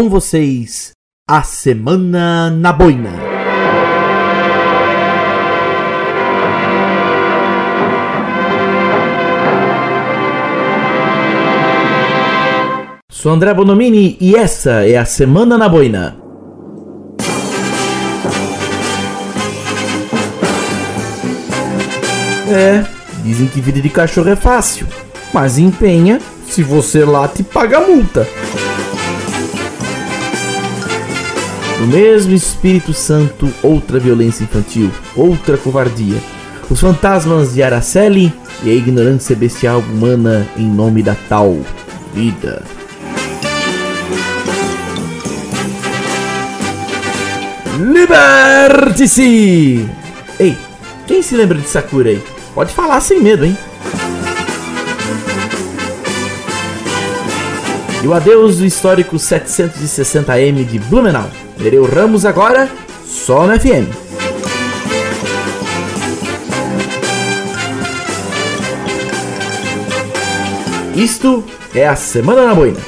com vocês a Semana na Boina. Sou André Bonomini e essa é a Semana na Boina. É, dizem que vida de cachorro é fácil, mas empenha, se você late, paga multa. No mesmo Espírito Santo, outra violência infantil, outra covardia. Os fantasmas de Araceli e a ignorância bestial humana em nome da tal vida. Liberte-se! Ei, quem se lembra de Sakura aí? Pode falar sem medo, hein? E o adeus do histórico 760M de Blumenau. Nereu Ramos agora, só no FM. Isto é a Semana na Boina.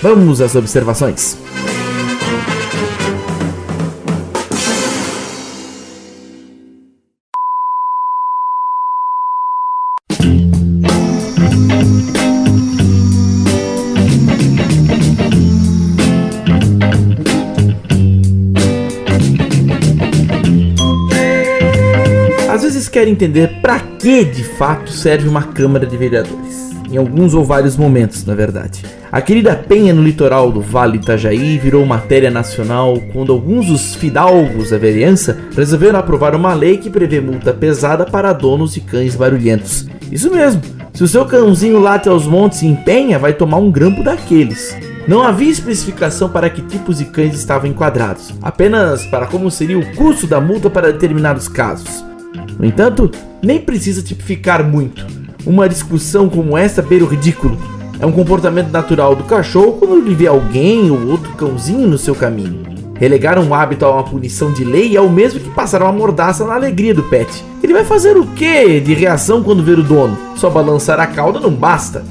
Vamos às observações. Quer entender para que de fato serve uma Câmara de Vereadores. Em alguns ou vários momentos, na verdade. A querida penha no litoral do Vale Itajaí virou matéria nacional quando alguns dos fidalgos da vereança resolveram aprovar uma lei que prevê multa pesada para donos de cães barulhentos. Isso mesmo, se o seu cãozinho late aos montes e empenha, vai tomar um grampo daqueles. Não havia especificação para que tipos de cães estavam enquadrados, apenas para como seria o custo da multa para determinados casos. No entanto, nem precisa tipificar muito. Uma discussão como essa beira o ridículo. É um comportamento natural do cachorro quando ele vê alguém ou outro cãozinho no seu caminho. Relegar um hábito a uma punição de lei é o mesmo que passar uma mordaça na alegria do pet. Ele vai fazer o que de reação quando ver o dono? Só balançar a cauda não basta.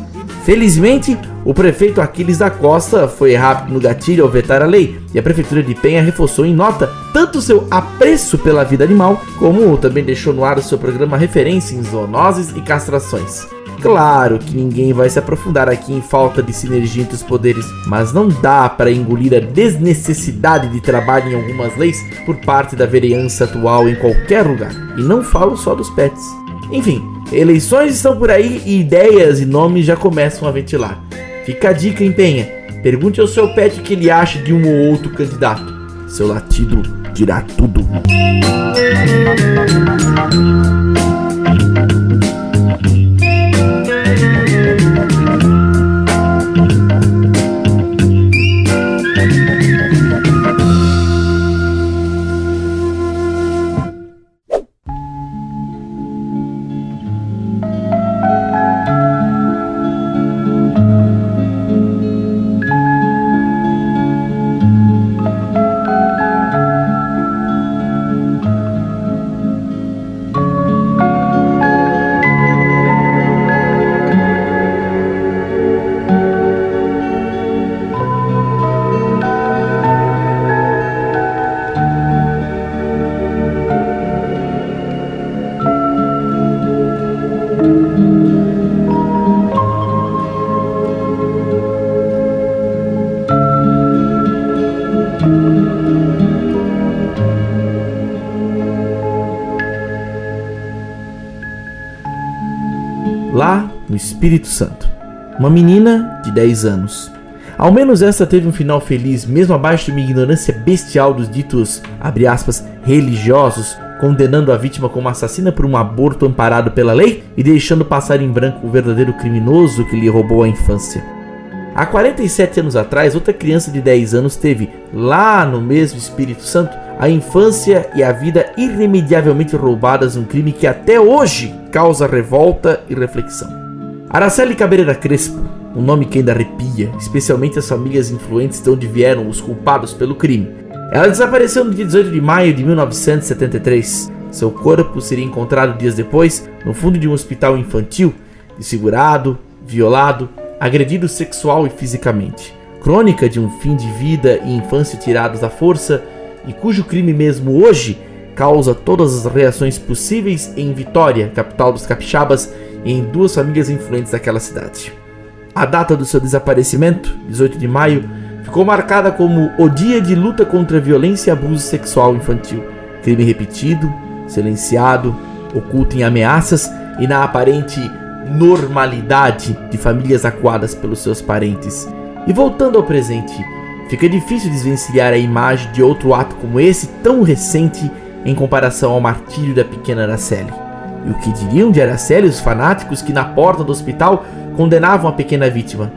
Felizmente, o prefeito Aquiles da Costa foi rápido no gatilho ao vetar a lei e a prefeitura de Penha reforçou em nota tanto seu apreço pela vida animal, como também deixou no ar o seu programa referência em zoonoses e castrações. Claro que ninguém vai se aprofundar aqui em falta de sinergia entre os poderes, mas não dá para engolir a desnecessidade de trabalho em algumas leis por parte da vereança atual em qualquer lugar. E não falo só dos pets. Enfim, eleições estão por aí e ideias e nomes já começam a ventilar. Fica a dica, empenha. Pergunte ao seu pet o que ele acha de um ou outro candidato. Seu latido dirá tudo. Espírito Santo. Uma menina de 10 anos. Ao menos essa teve um final feliz, mesmo abaixo de uma ignorância bestial dos ditos, aspas, religiosos, condenando a vítima como assassina por um aborto amparado pela lei e deixando passar em branco o verdadeiro criminoso que lhe roubou a infância. Há 47 anos atrás, outra criança de 10 anos teve, lá no mesmo Espírito Santo, a infância e a vida irremediavelmente roubadas num crime que até hoje causa revolta e reflexão. Araceli Cabreira Crespo, um nome que ainda arrepia, especialmente as famílias influentes de onde vieram os culpados pelo crime. Ela desapareceu no dia 18 de maio de 1973. Seu corpo seria encontrado dias depois no fundo de um hospital infantil, desfigurado, violado, agredido sexual e fisicamente. crônica de um fim de vida e infância tirados à força, e cujo crime mesmo hoje causa todas as reações possíveis em Vitória, capital dos capixabas, em duas famílias influentes daquela cidade. A data do seu desaparecimento, 18 de maio, ficou marcada como o dia de luta contra a violência e abuso sexual infantil, crime repetido, silenciado, oculto em ameaças e na aparente normalidade de famílias acuadas pelos seus parentes. E voltando ao presente, fica difícil desvencilhar a imagem de outro ato como esse tão recente em comparação ao martírio da pequena Araceli. E o que diriam de Araceli os fanáticos que na porta do hospital condenavam a pequena vítima?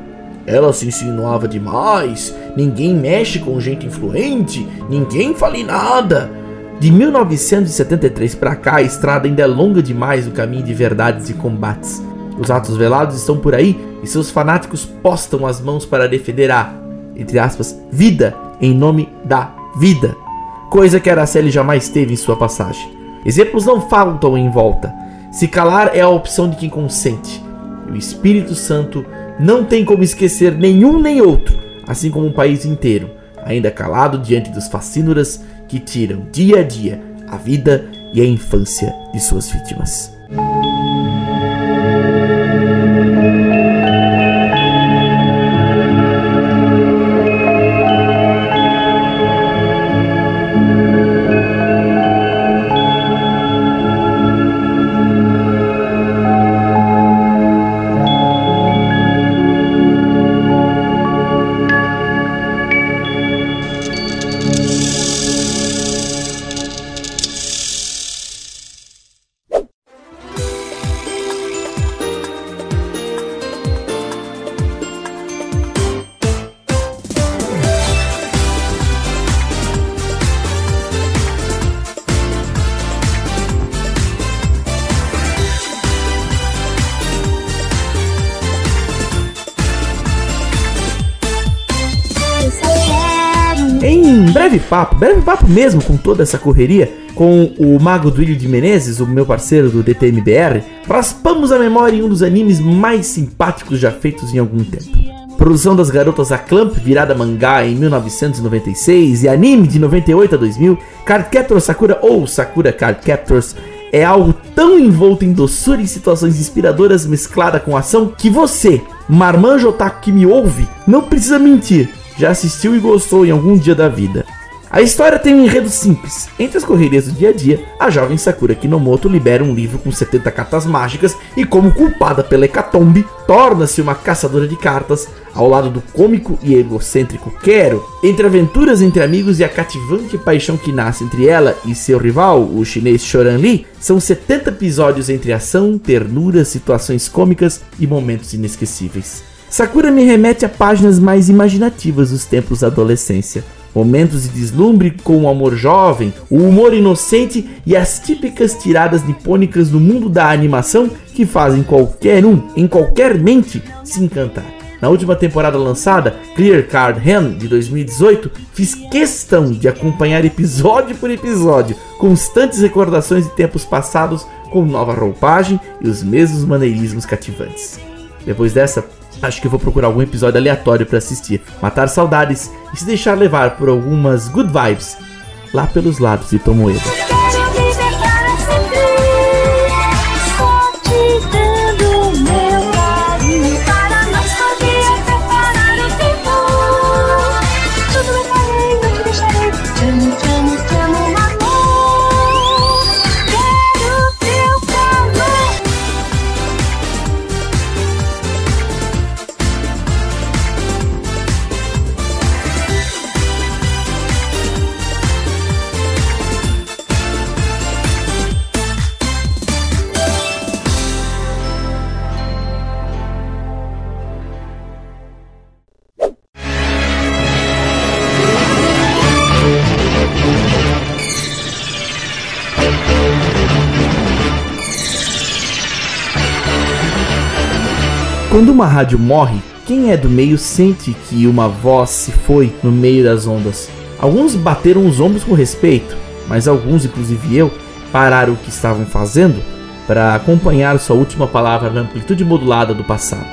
Ela se insinuava demais, ninguém mexe com gente influente, ninguém fale nada. De 1973 para cá, a estrada ainda é longa demais o caminho de verdades e combates. Os atos velados estão por aí e seus fanáticos postam as mãos para defender a, entre aspas, vida em nome da vida. Coisa que Araceli jamais teve em sua passagem. Exemplos não faltam em volta. Se calar é a opção de quem consente. E o Espírito Santo não tem como esquecer nenhum nem outro, assim como o país inteiro, ainda calado diante dos fascínoras que tiram dia a dia a vida e a infância de suas vítimas. Breve papo, breve papo mesmo com toda essa correria, com o Mago Duílio de Menezes, o meu parceiro do DTMBR, raspamos a memória em um dos animes mais simpáticos já feitos em algum tempo. Produção das garotas Clamp, virada mangá em 1996 e anime de 98 a 2000, Card Captor Sakura ou Sakura Card Captors é algo tão envolto em doçura e situações inspiradoras mesclada com ação que você, marmanjo otaku que me ouve, não precisa mentir já assistiu e gostou em algum dia da vida. A história tem um enredo simples. Entre as correrias do dia a dia, a jovem Sakura Kinomoto libera um livro com 70 cartas mágicas e, como culpada pela hecatombe, torna-se uma caçadora de cartas ao lado do cômico e egocêntrico Quero. Entre aventuras entre amigos e a cativante paixão que nasce entre ela e seu rival, o chinês Shoran Lee, são 70 episódios entre ação, ternura, situações cômicas e momentos inesquecíveis. Sakura me remete a páginas mais imaginativas dos tempos da adolescência. Momentos de deslumbre com o amor jovem, o humor inocente e as típicas tiradas nipônicas do mundo da animação que fazem qualquer um, em qualquer mente, se encantar. Na última temporada lançada, Clear Card Hand de 2018, fiz questão de acompanhar episódio por episódio, constantes recordações de tempos passados com nova roupagem e os mesmos maneirismos cativantes. Depois dessa, Acho que vou procurar algum episódio aleatório para assistir, matar saudades e se deixar levar por algumas good vibes lá pelos lados de Tomoedo. Uma rádio morre, quem é do meio sente que uma voz se foi no meio das ondas. Alguns bateram os ombros com respeito, mas alguns, inclusive eu, pararam o que estavam fazendo para acompanhar sua última palavra na amplitude modulada do passado.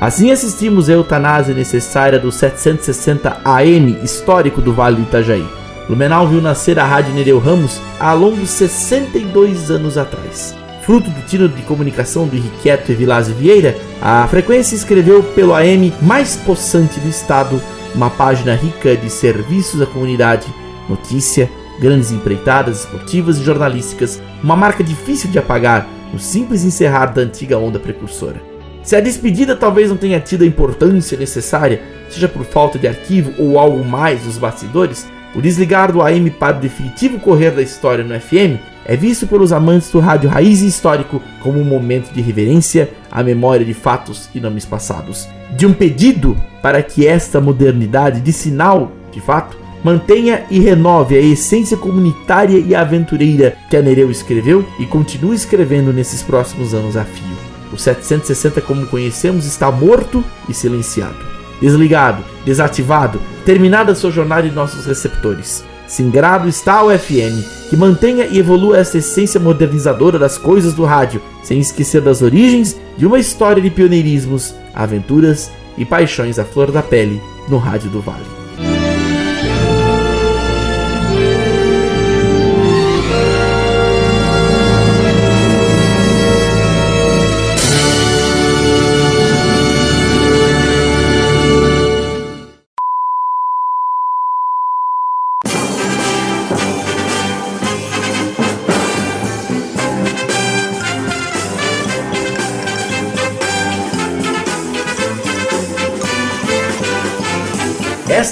Assim assistimos a eutanásia necessária do 760 AM histórico do Vale do Itajaí. Blumenau viu nascer a Rádio Nereu Ramos há longos 62 anos atrás. Fruto do tiro de comunicação do Henriqueto e Vilásio Vieira, a frequência escreveu pelo AM mais possante do estado uma página rica de serviços à comunidade, notícia, grandes empreitadas esportivas e jornalísticas, uma marca difícil de apagar no simples encerrar da antiga onda precursora. Se a despedida talvez não tenha tido a importância necessária, seja por falta de arquivo ou algo mais nos bastidores, o desligar do AM para o definitivo correr da história no FM é visto pelos amantes do rádio raiz e histórico como um momento de reverência à memória de fatos e nomes passados, de um pedido para que esta modernidade de sinal, de fato, mantenha e renove a essência comunitária e aventureira que a Nereu escreveu e continua escrevendo nesses próximos anos a fio. O 760 como conhecemos está morto e silenciado desligado, desativado, terminada sua jornada em nossos receptores. Singrado está o FM, que mantenha e evolua essa essência modernizadora das coisas do rádio, sem esquecer das origens de uma história de pioneirismos, aventuras e paixões à flor da pele no Rádio do Vale.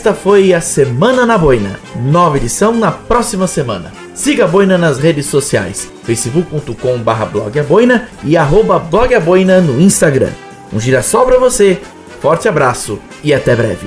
Esta foi a Semana na Boina. Nova edição na próxima semana. Siga a Boina nas redes sociais, facebook.com barra blogaboina e arroba blogaboina no Instagram. Um girassol para você, forte abraço e até breve.